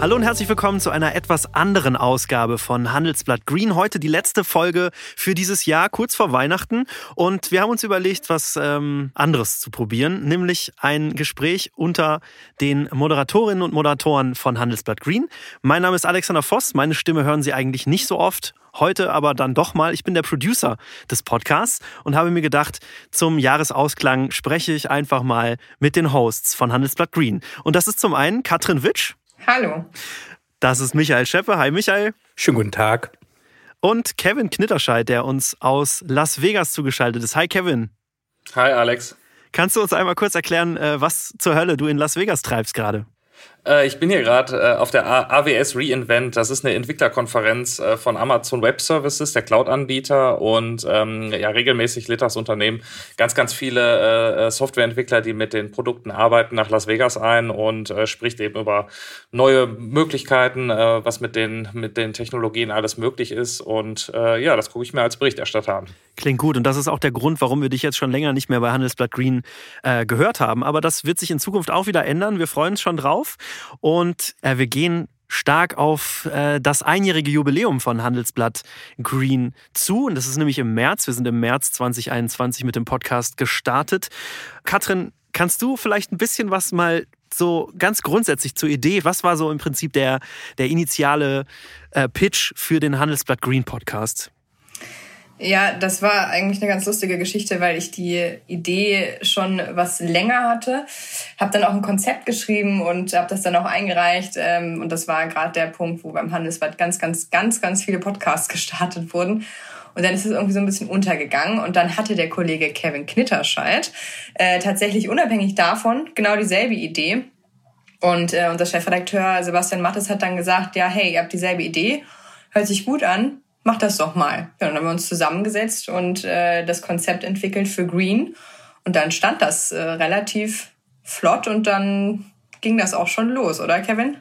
Hallo und herzlich willkommen zu einer etwas anderen Ausgabe von Handelsblatt Green. Heute die letzte Folge für dieses Jahr, kurz vor Weihnachten. Und wir haben uns überlegt, was ähm, anderes zu probieren, nämlich ein Gespräch unter den Moderatorinnen und Moderatoren von Handelsblatt Green. Mein Name ist Alexander Voss. Meine Stimme hören Sie eigentlich nicht so oft. Heute aber dann doch mal. Ich bin der Producer des Podcasts und habe mir gedacht, zum Jahresausklang spreche ich einfach mal mit den Hosts von Handelsblatt Green. Und das ist zum einen Katrin Witsch. Hallo. Das ist Michael Scheffe. Hi Michael. Schönen guten Tag. Und Kevin Knitterscheid, der uns aus Las Vegas zugeschaltet ist. Hi Kevin. Hi Alex. Kannst du uns einmal kurz erklären, äh, was zur Hölle du in Las Vegas treibst gerade? Äh, ich bin hier gerade äh, auf der AWS reInvent. Das ist eine Entwicklerkonferenz äh, von Amazon Web Services, der Cloud-Anbieter. Und ähm, ja, regelmäßig lädt das Unternehmen ganz, ganz viele äh, Softwareentwickler, die mit den Produkten arbeiten, nach Las Vegas ein und äh, spricht eben über neue Möglichkeiten, äh, was mit den, mit den Technologien alles möglich ist. Und äh, ja, das gucke ich mir als Berichterstatter an. Klingt gut. Und das ist auch der Grund, warum wir dich jetzt schon länger nicht mehr bei Handelsblatt Green äh, gehört haben. Aber das wird sich in Zukunft auch wieder ändern. Wir freuen uns schon drauf. Und äh, wir gehen stark auf äh, das einjährige Jubiläum von Handelsblatt Green zu. Und das ist nämlich im März. Wir sind im März 2021 mit dem Podcast gestartet. Katrin, kannst du vielleicht ein bisschen was mal so ganz grundsätzlich zur Idee, was war so im Prinzip der, der initiale äh, Pitch für den Handelsblatt Green Podcast? Ja, das war eigentlich eine ganz lustige Geschichte, weil ich die Idee schon was länger hatte. Habe dann auch ein Konzept geschrieben und habe das dann auch eingereicht. Ähm, und das war gerade der Punkt, wo beim Handelsblatt ganz, ganz, ganz, ganz viele Podcasts gestartet wurden. Und dann ist es irgendwie so ein bisschen untergegangen. Und dann hatte der Kollege Kevin Knitterscheid äh, tatsächlich unabhängig davon genau dieselbe Idee. Und äh, unser Chefredakteur Sebastian Mattes hat dann gesagt, ja, hey, ihr habt dieselbe Idee, hört sich gut an, mach das doch mal. Ja, dann haben wir uns zusammengesetzt und äh, das Konzept entwickelt für Green. Und dann stand das äh, relativ flott und dann ging das auch schon los, oder Kevin?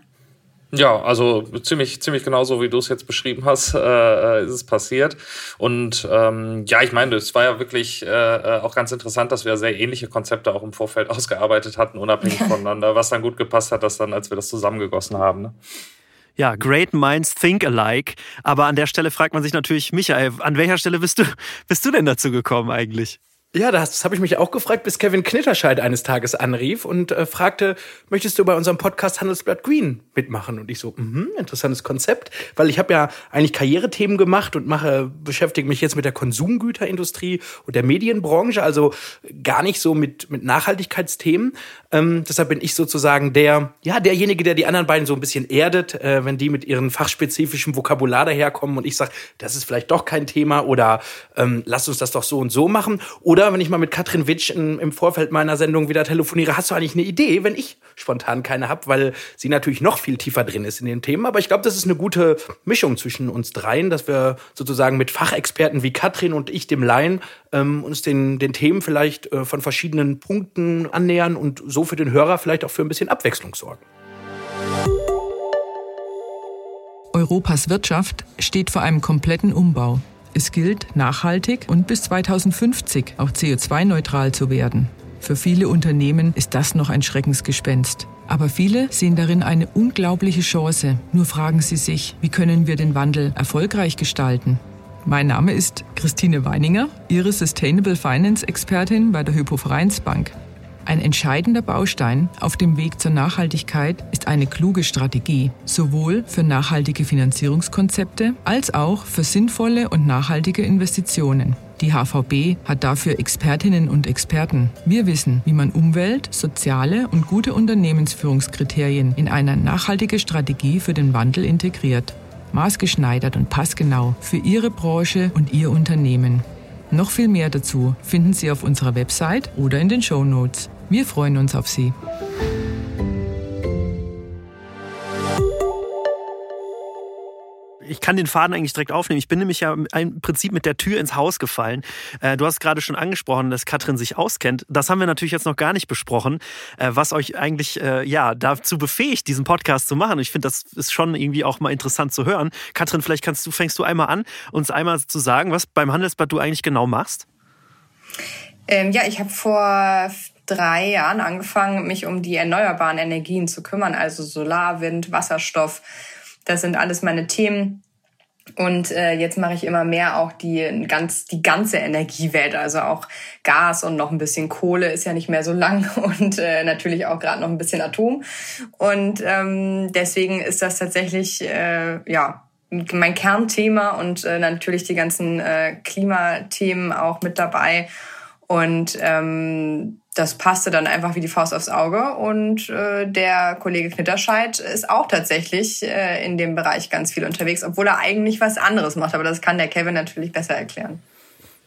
Ja, also ziemlich, ziemlich genauso, wie du es jetzt beschrieben hast, äh, ist es passiert. Und ähm, ja, ich meine, es war ja wirklich äh, auch ganz interessant, dass wir sehr ähnliche Konzepte auch im Vorfeld ausgearbeitet hatten, unabhängig voneinander, was dann gut gepasst hat, dass dann, als wir das zusammengegossen haben. Ne? Ja, great minds think alike. Aber an der Stelle fragt man sich natürlich, Michael, an welcher Stelle bist du, bist du denn dazu gekommen eigentlich? Ja, das, habe ich mich auch gefragt, bis Kevin Knitterscheid eines Tages anrief und äh, fragte, möchtest du bei unserem Podcast Handelsblatt Green mitmachen? Und ich so, mhm, interessantes Konzept, weil ich habe ja eigentlich Karrierethemen gemacht und mache beschäftige mich jetzt mit der Konsumgüterindustrie und der Medienbranche, also gar nicht so mit mit Nachhaltigkeitsthemen. Ähm, deshalb bin ich sozusagen der, ja, derjenige, der die anderen beiden so ein bisschen erdet, äh, wenn die mit ihren fachspezifischen Vokabular daherkommen und ich sage, das ist vielleicht doch kein Thema oder ähm, lass uns das doch so und so machen. Oder wenn ich mal mit Katrin Witsch in, im Vorfeld meiner Sendung wieder telefoniere, hast du eigentlich eine Idee, wenn ich spontan keine habe, weil sie natürlich noch viel tiefer drin ist in den Themen. Aber ich glaube, das ist eine gute Mischung zwischen uns dreien, dass wir sozusagen mit Fachexperten wie Katrin und ich, dem Laien, ähm, uns den, den Themen vielleicht äh, von verschiedenen Punkten annähern und so für den Hörer vielleicht auch für ein bisschen Abwechslung sorgen. Europas Wirtschaft steht vor einem kompletten Umbau. Es gilt, nachhaltig und bis 2050 auch CO2-neutral zu werden. Für viele Unternehmen ist das noch ein Schreckensgespenst. Aber viele sehen darin eine unglaubliche Chance. Nur fragen sie sich, wie können wir den Wandel erfolgreich gestalten? Mein Name ist Christine Weininger, Ihre Sustainable Finance Expertin bei der Hypo Vereinsbank. Ein entscheidender Baustein auf dem Weg zur Nachhaltigkeit ist eine kluge Strategie, sowohl für nachhaltige Finanzierungskonzepte als auch für sinnvolle und nachhaltige Investitionen. Die HVB hat dafür Expertinnen und Experten. Wir wissen, wie man Umwelt-, soziale und gute Unternehmensführungskriterien in eine nachhaltige Strategie für den Wandel integriert. Maßgeschneidert und passgenau für Ihre Branche und Ihr Unternehmen. Noch viel mehr dazu finden Sie auf unserer Website oder in den Show Notes. Wir freuen uns auf Sie. Ich kann den Faden eigentlich direkt aufnehmen. Ich bin nämlich ja im Prinzip mit der Tür ins Haus gefallen. Äh, du hast gerade schon angesprochen, dass Katrin sich auskennt. Das haben wir natürlich jetzt noch gar nicht besprochen, äh, was euch eigentlich äh, ja dazu befähigt, diesen Podcast zu machen. Ich finde, das ist schon irgendwie auch mal interessant zu hören. Katrin, vielleicht kannst du fängst du einmal an, uns einmal zu sagen, was beim Handelsblatt du eigentlich genau machst. Ähm, ja, ich habe vor drei Jahren angefangen, mich um die erneuerbaren Energien zu kümmern, also Solar, Wind, Wasserstoff. Das sind alles meine Themen. Und äh, jetzt mache ich immer mehr auch die, ganz, die ganze Energiewelt, also auch Gas und noch ein bisschen Kohle ist ja nicht mehr so lang und äh, natürlich auch gerade noch ein bisschen Atom. Und ähm, deswegen ist das tatsächlich äh, ja mein Kernthema und äh, natürlich die ganzen äh, Klimathemen auch mit dabei. Und ähm, das passte dann einfach wie die Faust aufs Auge. Und äh, der Kollege Knitterscheid ist auch tatsächlich äh, in dem Bereich ganz viel unterwegs, obwohl er eigentlich was anderes macht. Aber das kann der Kevin natürlich besser erklären.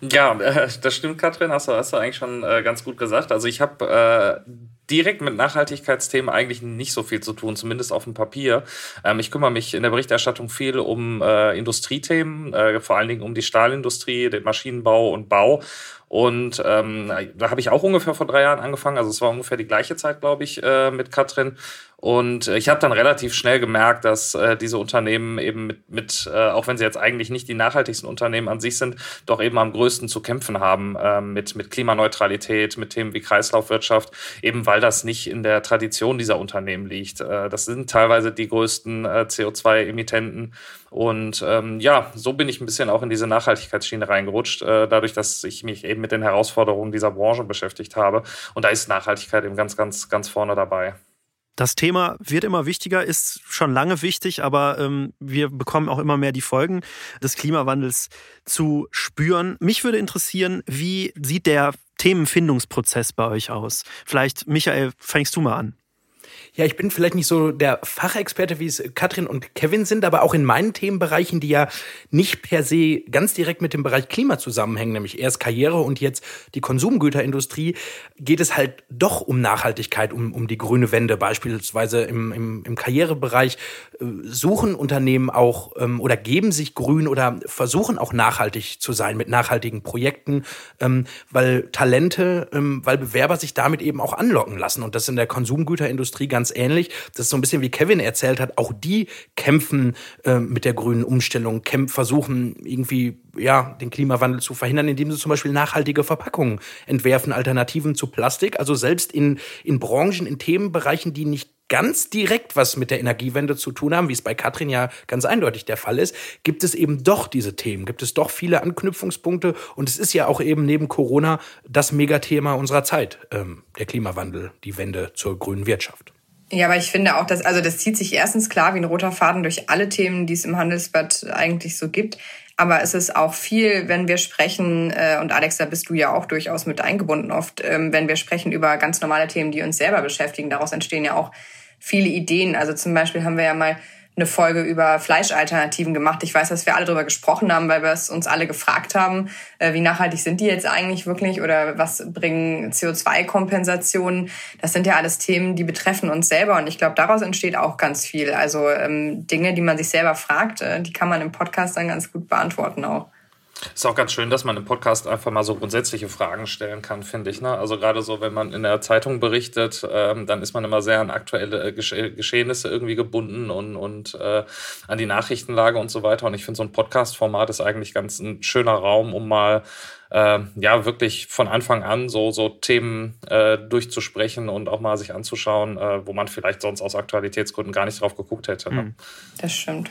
Ja, das stimmt, Katrin, hast du, hast du eigentlich schon äh, ganz gut gesagt. Also ich habe äh, direkt mit Nachhaltigkeitsthemen eigentlich nicht so viel zu tun, zumindest auf dem Papier. Ähm, ich kümmere mich in der Berichterstattung viel um äh, Industriethemen, äh, vor allen Dingen um die Stahlindustrie, den Maschinenbau und Bau. Und ähm, da habe ich auch ungefähr vor drei Jahren angefangen. Also es war ungefähr die gleiche Zeit, glaube ich, äh, mit Katrin. Und äh, ich habe dann relativ schnell gemerkt, dass äh, diese Unternehmen eben mit, mit äh, auch wenn sie jetzt eigentlich nicht die nachhaltigsten Unternehmen an sich sind, doch eben am größten zu kämpfen haben äh, mit, mit Klimaneutralität, mit Themen wie Kreislaufwirtschaft, eben weil das nicht in der Tradition dieser Unternehmen liegt. Äh, das sind teilweise die größten äh, CO2-Emittenten. Und ähm, ja, so bin ich ein bisschen auch in diese Nachhaltigkeitsschiene reingerutscht, äh, dadurch, dass ich mich eben mit den Herausforderungen dieser Branche beschäftigt habe. Und da ist Nachhaltigkeit eben ganz, ganz, ganz vorne dabei. Das Thema wird immer wichtiger, ist schon lange wichtig, aber ähm, wir bekommen auch immer mehr die Folgen des Klimawandels zu spüren. Mich würde interessieren, wie sieht der Themenfindungsprozess bei euch aus? Vielleicht, Michael, fängst du mal an. Ja, ich bin vielleicht nicht so der Fachexperte, wie es Katrin und Kevin sind, aber auch in meinen Themenbereichen, die ja nicht per se ganz direkt mit dem Bereich Klima zusammenhängen, nämlich erst Karriere und jetzt die Konsumgüterindustrie, geht es halt doch um Nachhaltigkeit, um, um die grüne Wende. Beispielsweise im, im, im Karrierebereich suchen Unternehmen auch ähm, oder geben sich grün oder versuchen auch nachhaltig zu sein mit nachhaltigen Projekten, ähm, weil Talente, ähm, weil Bewerber sich damit eben auch anlocken lassen. Und das in der Konsumgüterindustrie ganz ganz ähnlich. Das ist so ein bisschen wie Kevin erzählt hat. Auch die kämpfen äh, mit der grünen Umstellung, kämpfen, versuchen irgendwie ja, den Klimawandel zu verhindern, indem sie zum Beispiel nachhaltige Verpackungen entwerfen, Alternativen zu Plastik. Also selbst in, in Branchen, in Themenbereichen, die nicht ganz direkt was mit der Energiewende zu tun haben, wie es bei Katrin ja ganz eindeutig der Fall ist, gibt es eben doch diese Themen, gibt es doch viele Anknüpfungspunkte und es ist ja auch eben neben Corona das Megathema unserer Zeit, ähm, der Klimawandel, die Wende zur grünen Wirtschaft. Ja, aber ich finde auch, dass, also das zieht sich erstens klar wie ein roter Faden durch alle Themen, die es im Handelsblatt eigentlich so gibt. Aber es ist auch viel, wenn wir sprechen, äh, und Alex, da bist du ja auch durchaus mit eingebunden oft, ähm, wenn wir sprechen über ganz normale Themen, die uns selber beschäftigen. Daraus entstehen ja auch viele Ideen. Also zum Beispiel haben wir ja mal eine Folge über Fleischalternativen gemacht. Ich weiß, dass wir alle darüber gesprochen haben, weil wir es uns alle gefragt haben, äh, wie nachhaltig sind die jetzt eigentlich wirklich oder was bringen CO2-Kompensationen. Das sind ja alles Themen, die betreffen uns selber und ich glaube, daraus entsteht auch ganz viel. Also ähm, Dinge, die man sich selber fragt, äh, die kann man im Podcast dann ganz gut beantworten auch. Ist auch ganz schön, dass man im Podcast einfach mal so grundsätzliche Fragen stellen kann, finde ich. Ne? Also gerade so, wenn man in der Zeitung berichtet, ähm, dann ist man immer sehr an aktuelle äh, Gesch Geschehnisse irgendwie gebunden und, und äh, an die Nachrichtenlage und so weiter. Und ich finde, so ein Podcast-Format ist eigentlich ganz ein schöner Raum, um mal äh, ja wirklich von Anfang an so, so Themen äh, durchzusprechen und auch mal sich anzuschauen, äh, wo man vielleicht sonst aus Aktualitätsgründen gar nicht drauf geguckt hätte. Ne? Hm. Das stimmt.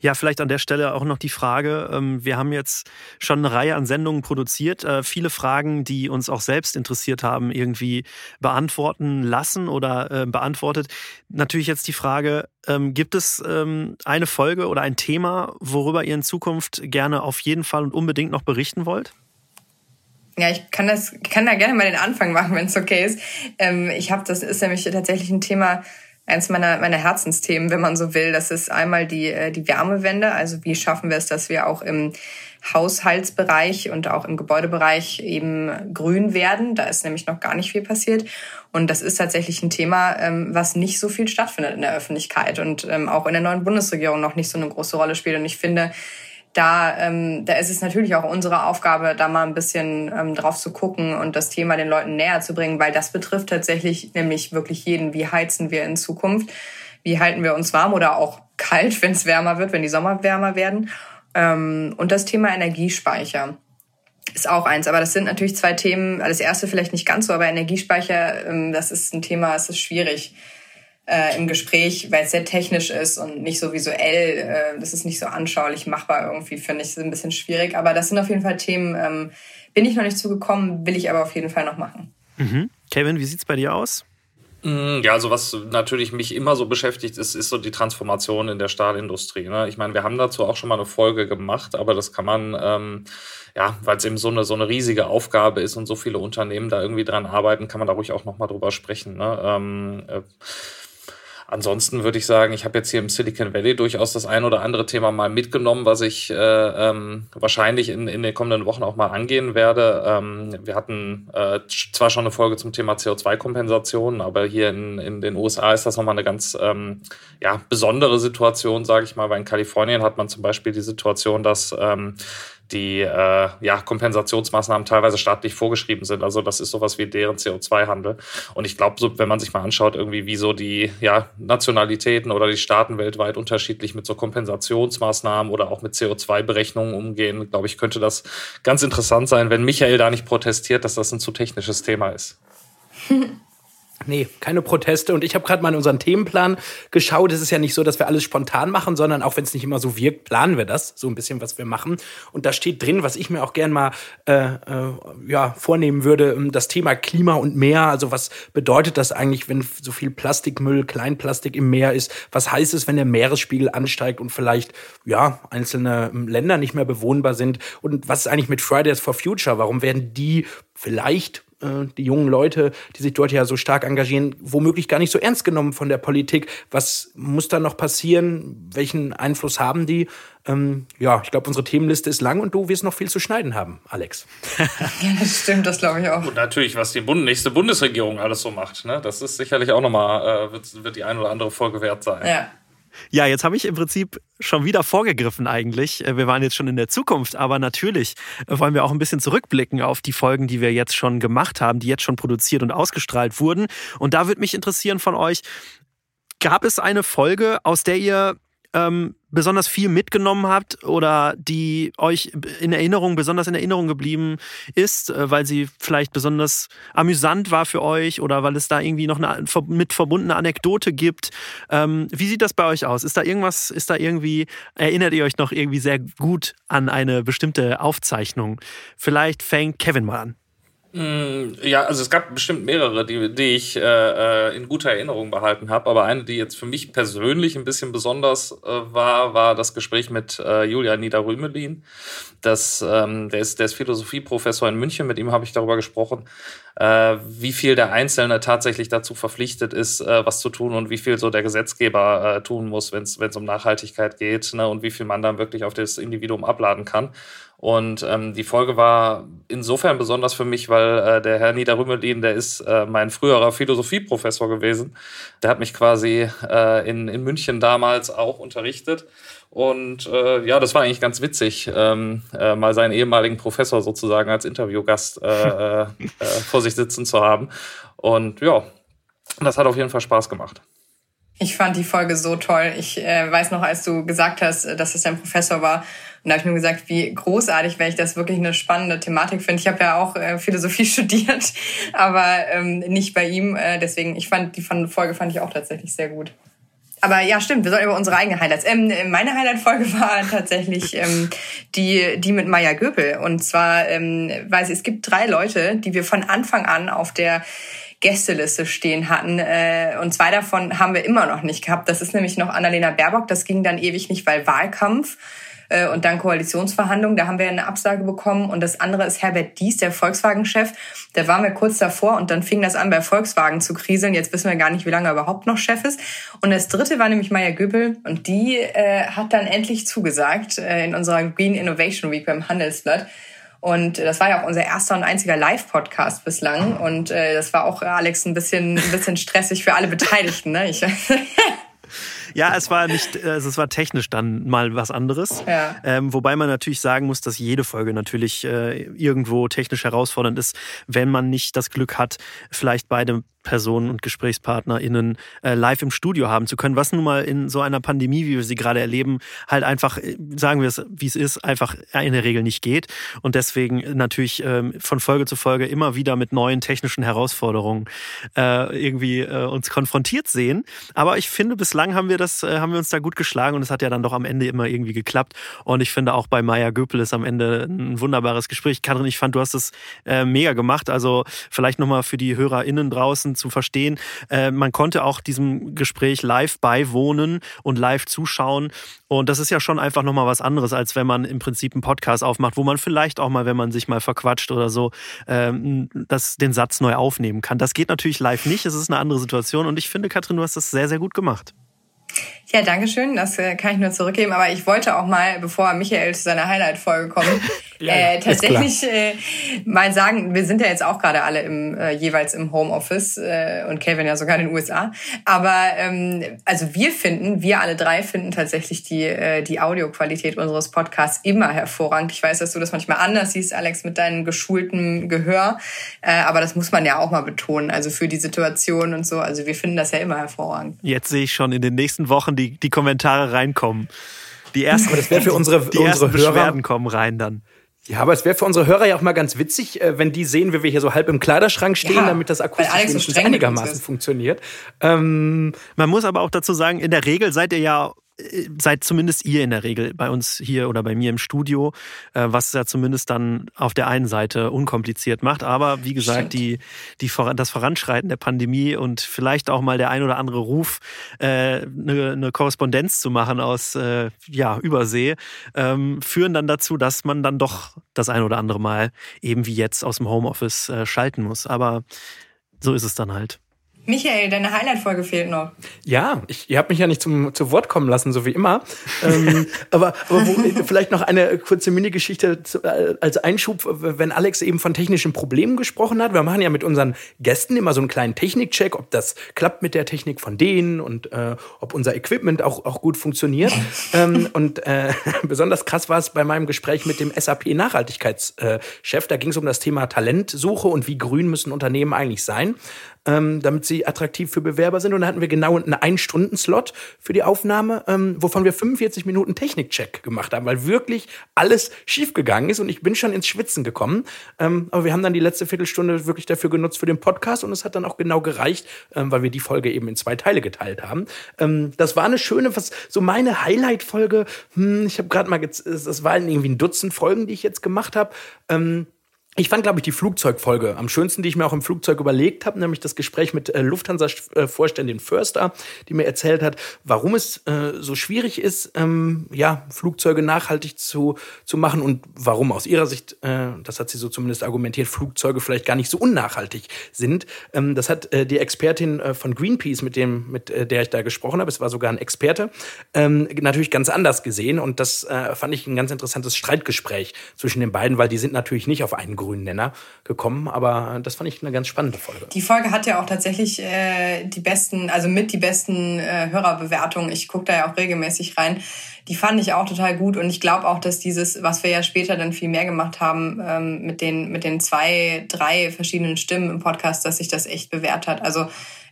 Ja, vielleicht an der Stelle auch noch die Frage, ähm, wir haben jetzt schon eine Reihe an Sendungen produziert, äh, viele Fragen, die uns auch selbst interessiert haben, irgendwie beantworten lassen oder äh, beantwortet. Natürlich jetzt die Frage, ähm, gibt es ähm, eine Folge oder ein Thema, worüber ihr in Zukunft gerne auf jeden Fall und unbedingt noch berichten wollt? Ja, ich kann das, kann da gerne mal den Anfang machen, wenn es okay ist. Ähm, ich habe, das ist nämlich tatsächlich ein Thema, eins meiner, meiner Herzensthemen, wenn man so will. Das ist einmal die, äh, die Wärmewende. Also wie schaffen wir es, dass wir auch im Haushaltsbereich und auch im Gebäudebereich eben grün werden. Da ist nämlich noch gar nicht viel passiert. Und das ist tatsächlich ein Thema, ähm, was nicht so viel stattfindet in der Öffentlichkeit und ähm, auch in der neuen Bundesregierung noch nicht so eine große Rolle spielt. Und ich finde, da, ähm, da ist es natürlich auch unsere Aufgabe, da mal ein bisschen ähm, drauf zu gucken und das Thema den Leuten näher zu bringen, weil das betrifft tatsächlich nämlich wirklich jeden. Wie heizen wir in Zukunft? Wie halten wir uns warm oder auch kalt, wenn es wärmer wird, wenn die Sommer wärmer werden? Ähm, und das Thema Energiespeicher. ist auch eins. Aber das sind natürlich zwei Themen. Das erste vielleicht nicht ganz so, aber Energiespeicher, ähm, das ist ein Thema, es ist schwierig äh, im Gespräch, weil es sehr technisch ist und nicht so visuell. Äh, das ist nicht so anschaulich machbar irgendwie, finde ich. Das ist ein bisschen schwierig. Aber das sind auf jeden Fall Themen, ähm, bin ich noch nicht zugekommen, will ich aber auf jeden Fall noch machen. Mhm. Kevin, wie sieht's bei dir aus? Mm, ja, also was natürlich mich immer so beschäftigt, ist, ist so die Transformation in der Stahlindustrie. Ne? Ich meine, wir haben dazu auch schon mal eine Folge gemacht, aber das kann man, ähm, ja, weil es eben so eine, so eine riesige Aufgabe ist und so viele Unternehmen da irgendwie dran arbeiten, kann man da ruhig auch nochmal drüber sprechen. Ne? Ähm, äh, Ansonsten würde ich sagen, ich habe jetzt hier im Silicon Valley durchaus das ein oder andere Thema mal mitgenommen, was ich äh, ähm, wahrscheinlich in, in den kommenden Wochen auch mal angehen werde. Ähm, wir hatten äh, zwar schon eine Folge zum Thema CO2-Kompensation, aber hier in, in den USA ist das nochmal eine ganz ähm, ja, besondere Situation, sage ich mal, weil in Kalifornien hat man zum Beispiel die Situation, dass ähm, die äh, ja, Kompensationsmaßnahmen teilweise staatlich vorgeschrieben sind. Also das ist sowas wie deren CO2-Handel. Und ich glaube, so, wenn man sich mal anschaut, irgendwie wie die ja, Nationalitäten oder die Staaten weltweit unterschiedlich mit so Kompensationsmaßnahmen oder auch mit CO2-Berechnungen umgehen, glaube ich, könnte das ganz interessant sein, wenn Michael da nicht protestiert, dass das ein zu technisches Thema ist. Nee, keine Proteste. Und ich habe gerade mal in unseren Themenplan geschaut. Es ist ja nicht so, dass wir alles spontan machen, sondern auch wenn es nicht immer so wirkt, planen wir das, so ein bisschen, was wir machen. Und da steht drin, was ich mir auch gern mal äh, äh, ja, vornehmen würde, ähm, das Thema Klima und Meer. Also was bedeutet das eigentlich, wenn so viel Plastikmüll, Kleinplastik im Meer ist? Was heißt es, wenn der Meeresspiegel ansteigt und vielleicht ja einzelne ähm, Länder nicht mehr bewohnbar sind? Und was ist eigentlich mit Fridays for Future? Warum werden die vielleicht äh, die jungen Leute, die sich dort ja so stark engagieren, womöglich gar nicht so ernst genommen von der Politik. Was muss da noch passieren? Welchen Einfluss haben die? Ähm, ja, ich glaube, unsere Themenliste ist lang und du wirst noch viel zu schneiden haben, Alex. ja, das stimmt, das glaube ich auch. Und natürlich, was die Bund nächste Bundesregierung alles so macht. Ne? Das ist sicherlich auch nochmal, äh, wird, wird die ein oder andere Folge wert sein. Ja. Ja, jetzt habe ich im Prinzip schon wieder vorgegriffen eigentlich. Äh, wir waren jetzt schon in der Zukunft, aber natürlich wollen wir auch ein bisschen zurückblicken auf die Folgen, die wir jetzt schon gemacht haben, die jetzt schon produziert und ausgestrahlt wurden. Und da würde mich interessieren von euch, gab es eine Folge, aus der ihr ähm, besonders viel mitgenommen habt oder die euch in Erinnerung, besonders in Erinnerung geblieben ist, äh, weil sie vielleicht besonders amüsant war für euch oder weil es da irgendwie noch eine mit verbundene Anekdote gibt. Ähm, wie sieht das bei euch aus? Ist da irgendwas, ist da irgendwie, erinnert ihr euch noch irgendwie sehr gut an eine bestimmte Aufzeichnung? Vielleicht fängt Kevin mal an. Mm, ja, also es gab bestimmt mehrere, die, die ich äh, äh, in guter Erinnerung behalten habe. Aber eine, die jetzt für mich persönlich ein bisschen besonders äh, war, war das Gespräch mit äh, Julian Niederrümelin. Das, ähm, der, ist, der ist Philosophieprofessor in München. Mit ihm habe ich darüber gesprochen, äh, wie viel der Einzelne tatsächlich dazu verpflichtet ist, äh, was zu tun und wie viel so der Gesetzgeber äh, tun muss, wenn es um Nachhaltigkeit geht ne, und wie viel man dann wirklich auf das Individuum abladen kann. Und ähm, die Folge war insofern besonders für mich, weil äh, der Herr Niederrümelin, der ist äh, mein früherer Philosophieprofessor gewesen. Der hat mich quasi äh, in, in München damals auch unterrichtet. Und äh, ja, das war eigentlich ganz witzig, ähm, äh, mal seinen ehemaligen Professor sozusagen als Interviewgast äh, äh, äh, vor sich sitzen zu haben. Und ja, das hat auf jeden Fall Spaß gemacht. Ich fand die Folge so toll. Ich äh, weiß noch, als du gesagt hast, äh, dass es dein Professor war, und da habe ich nur gesagt, wie großartig, weil ich das wirklich eine spannende Thematik finde. Ich habe ja auch äh, Philosophie studiert, aber ähm, nicht bei ihm. Äh, deswegen, ich fand die Folge fand ich auch tatsächlich sehr gut. Aber ja, stimmt, wir sollen über unsere eigenen Highlights. Ähm, meine Highlight-Folge war tatsächlich ähm, die, die mit Maya Göpel. Und zwar, ähm, weil es gibt drei Leute, die wir von Anfang an auf der Gästeliste stehen hatten. Äh, und zwei davon haben wir immer noch nicht gehabt. Das ist nämlich noch Annalena Baerbock. Das ging dann ewig nicht, weil Wahlkampf äh, und dann Koalitionsverhandlungen. Da haben wir eine Absage bekommen. Und das andere ist Herbert Dies, der Volkswagen-Chef. Da waren wir kurz davor und dann fing das an, bei Volkswagen zu kriseln. Jetzt wissen wir gar nicht, wie lange er überhaupt noch Chef ist. Und das dritte war nämlich Maya Göbel. Und die äh, hat dann endlich zugesagt äh, in unserer Green Innovation Week beim Handelsblatt. Und das war ja auch unser erster und einziger Live-Podcast bislang. Und äh, das war auch, Alex, ein bisschen, ein bisschen stressig für alle Beteiligten. Ne? Ich, Ja, es war nicht, also es war technisch dann mal was anderes. Ja. Ähm, wobei man natürlich sagen muss, dass jede Folge natürlich äh, irgendwo technisch herausfordernd ist, wenn man nicht das Glück hat, vielleicht beide Gastpersonen und GesprächspartnerInnen äh, live im Studio haben zu können, was nun mal in so einer Pandemie, wie wir sie gerade erleben, halt einfach, äh, sagen wir es, wie es ist, einfach in der Regel nicht geht. Und deswegen natürlich ähm, von Folge zu Folge immer wieder mit neuen technischen Herausforderungen äh, irgendwie äh, uns konfrontiert sehen. Aber ich finde, bislang haben wir das, äh, haben wir uns da gut geschlagen und es hat ja dann doch am Ende immer irgendwie geklappt. Und ich finde auch bei Maya Göpel ist am Ende ein wunderbares Gespräch. Kathrin, ich fand, du hast es äh, mega gemacht. Also vielleicht nochmal für die HörerInnen draußen zu verstehen. Äh, man konnte auch diesem Gespräch live beiwohnen und live zuschauen. Und das ist ja schon einfach nochmal was anderes, als wenn man im Prinzip einen Podcast aufmacht, wo man vielleicht auch mal, wenn man sich mal verquatscht oder so, ähm, das, den Satz neu aufnehmen kann. Das geht natürlich live nicht. Es ist eine andere Situation. Und ich finde, Katrin, du hast das sehr, sehr gut gemacht. Ja, danke schön. Das äh, kann ich nur zurückgeben. Aber ich wollte auch mal, bevor Michael zu seiner Highlight-Folge kommt, ja, äh, tatsächlich äh, mal sagen, wir sind ja jetzt auch gerade alle im, äh, jeweils im Homeoffice äh, und Kevin ja sogar in den USA. Aber ähm, also wir finden, wir alle drei finden tatsächlich die, äh, die Audioqualität unseres Podcasts immer hervorragend. Ich weiß, dass du das manchmal anders siehst, Alex, mit deinem geschulten Gehör. Äh, aber das muss man ja auch mal betonen. Also für die Situation und so. Also wir finden das ja immer hervorragend. Jetzt sehe ich schon in den nächsten Wochen die, die Kommentare reinkommen. Die ersten, aber das wäre für unsere, die unsere ersten Beschwerden kommen rein dann. Ja, aber es wäre für unsere Hörer ja auch mal ganz witzig, äh, wenn die sehen, wie wir hier so halb im Kleiderschrank stehen, ja, damit das akustisch so einigermaßen funktioniert. Ähm, Man muss aber auch dazu sagen, in der Regel seid ihr ja seid zumindest ihr in der Regel bei uns hier oder bei mir im Studio, äh, was ja zumindest dann auf der einen Seite unkompliziert macht. Aber wie gesagt, die, die, das Voranschreiten der Pandemie und vielleicht auch mal der ein oder andere Ruf, äh, eine, eine Korrespondenz zu machen aus äh, ja, Übersee, ähm, führen dann dazu, dass man dann doch das ein oder andere Mal eben wie jetzt aus dem Homeoffice schalten muss. Aber so ist es dann halt. Michael, deine Highlight-Folge fehlt noch. Ja, ich, ihr habt mich ja nicht zum, zu Wort kommen lassen, so wie immer. ähm, aber aber wo, vielleicht noch eine kurze Mini-Geschichte äh, als Einschub, wenn Alex eben von technischen Problemen gesprochen hat. Wir machen ja mit unseren Gästen immer so einen kleinen Technik-Check, ob das klappt mit der Technik von denen und äh, ob unser Equipment auch, auch gut funktioniert. ähm, und äh, besonders krass war es bei meinem Gespräch mit dem SAP-Nachhaltigkeitschef. Da ging es um das Thema Talentsuche und wie grün müssen Unternehmen eigentlich sein ähm, damit sie attraktiv für Bewerber sind. Und da hatten wir genau einen Ein-Stunden-Slot für die Aufnahme, ähm, wovon wir 45 Minuten Technikcheck gemacht haben, weil wirklich alles schiefgegangen ist und ich bin schon ins Schwitzen gekommen. Ähm, aber wir haben dann die letzte Viertelstunde wirklich dafür genutzt für den Podcast und es hat dann auch genau gereicht, ähm, weil wir die Folge eben in zwei Teile geteilt haben. Ähm, das war eine schöne, was so meine Highlight-Folge. Hm, ich habe gerade mal, das waren irgendwie ein Dutzend Folgen, die ich jetzt gemacht habe. Ähm, ich fand, glaube ich, die Flugzeugfolge am schönsten, die ich mir auch im Flugzeug überlegt habe, nämlich das Gespräch mit äh, Lufthansa-Vorständin Förster, die mir erzählt hat, warum es äh, so schwierig ist, ähm, ja, Flugzeuge nachhaltig zu, zu machen und warum aus ihrer Sicht, äh, das hat sie so zumindest argumentiert, Flugzeuge vielleicht gar nicht so unnachhaltig sind. Ähm, das hat äh, die Expertin äh, von Greenpeace, mit dem, mit äh, der ich da gesprochen habe, es war sogar ein Experte, ähm, natürlich ganz anders gesehen und das fand ich ein ganz interessantes Streitgespräch zwischen den beiden, weil die sind natürlich nicht auf einen grünen Nenner gekommen. Aber das fand ich eine ganz spannende Folge. Die Folge hat ja auch tatsächlich äh, die besten, also mit die besten äh, Hörerbewertungen. Ich gucke da ja auch regelmäßig rein. Die fand ich auch total gut und ich glaube auch, dass dieses, was wir ja später dann viel mehr gemacht haben, ähm, mit den mit den zwei, drei verschiedenen Stimmen im Podcast, dass sich das echt bewährt hat. Also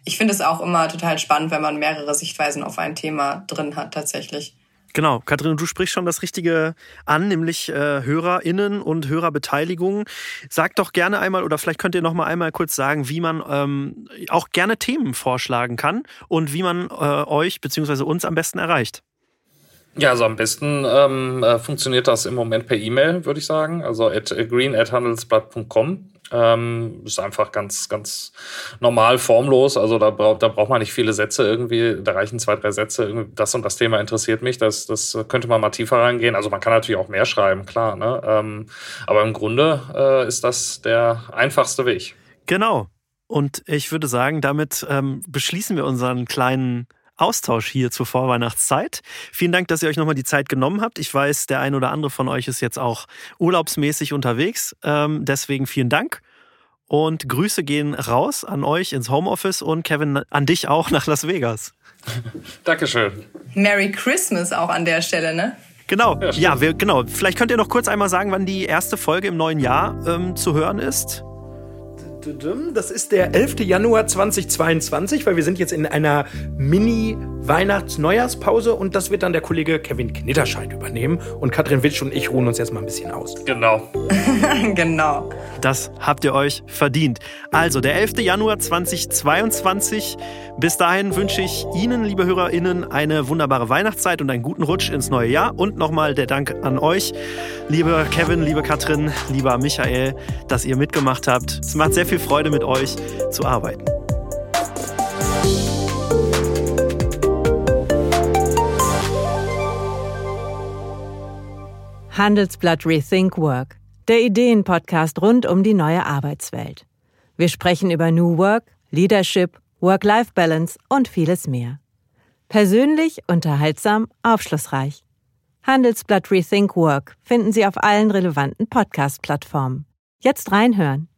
ich finde es auch immer total spannend, wenn man mehrere Sichtweisen auf ein Thema drin hat tatsächlich. Genau, Katrin, du sprichst schon das Richtige an, nämlich äh, HörerInnen und Hörerbeteiligung. Sag doch gerne einmal, oder vielleicht könnt ihr noch mal einmal kurz sagen, wie man ähm, auch gerne Themen vorschlagen kann und wie man äh, euch bzw. uns am besten erreicht. Ja, also am besten ähm, äh, funktioniert das im Moment per E-Mail, würde ich sagen. Also at green at handelsblatt.com. Ähm, ist einfach ganz, ganz normal, formlos. Also da, bra da braucht man nicht viele Sätze irgendwie. Da reichen zwei, drei Sätze. Das und das Thema interessiert mich. Das, das könnte man mal tiefer reingehen. Also man kann natürlich auch mehr schreiben, klar. Ne? Ähm, aber im Grunde äh, ist das der einfachste Weg. Genau. Und ich würde sagen, damit ähm, beschließen wir unseren kleinen Austausch hier zur Vorweihnachtszeit. Vielen Dank, dass ihr euch nochmal die Zeit genommen habt. Ich weiß, der ein oder andere von euch ist jetzt auch urlaubsmäßig unterwegs. Ähm, deswegen vielen Dank. Und Grüße gehen raus an euch ins Homeoffice und Kevin an dich auch nach Las Vegas. Dankeschön. Merry Christmas auch an der Stelle, ne? Genau, ja, ja wir, genau. Vielleicht könnt ihr noch kurz einmal sagen, wann die erste Folge im neuen Jahr ähm, zu hören ist. Das ist der 11. Januar 2022, weil wir sind jetzt in einer Mini-Weihnachts-Neujahrspause und das wird dann der Kollege Kevin Knitterscheid übernehmen. Und Katrin Witsch und ich ruhen uns jetzt mal ein bisschen aus. Genau. genau. Das habt ihr euch verdient. Also, der 11. Januar 2022. Bis dahin wünsche ich Ihnen, liebe HörerInnen, eine wunderbare Weihnachtszeit und einen guten Rutsch ins neue Jahr. Und nochmal der Dank an euch, liebe Kevin, liebe Katrin, lieber Michael, dass ihr mitgemacht habt. Es macht sehr viel Freude, mit euch zu arbeiten. Handelsblatt Rethink Work, der Ideenpodcast rund um die neue Arbeitswelt. Wir sprechen über New Work, Leadership, Work-Life-Balance und vieles mehr. Persönlich, unterhaltsam, aufschlussreich. Handelsblatt Rethink Work finden Sie auf allen relevanten Podcast-Plattformen. Jetzt reinhören.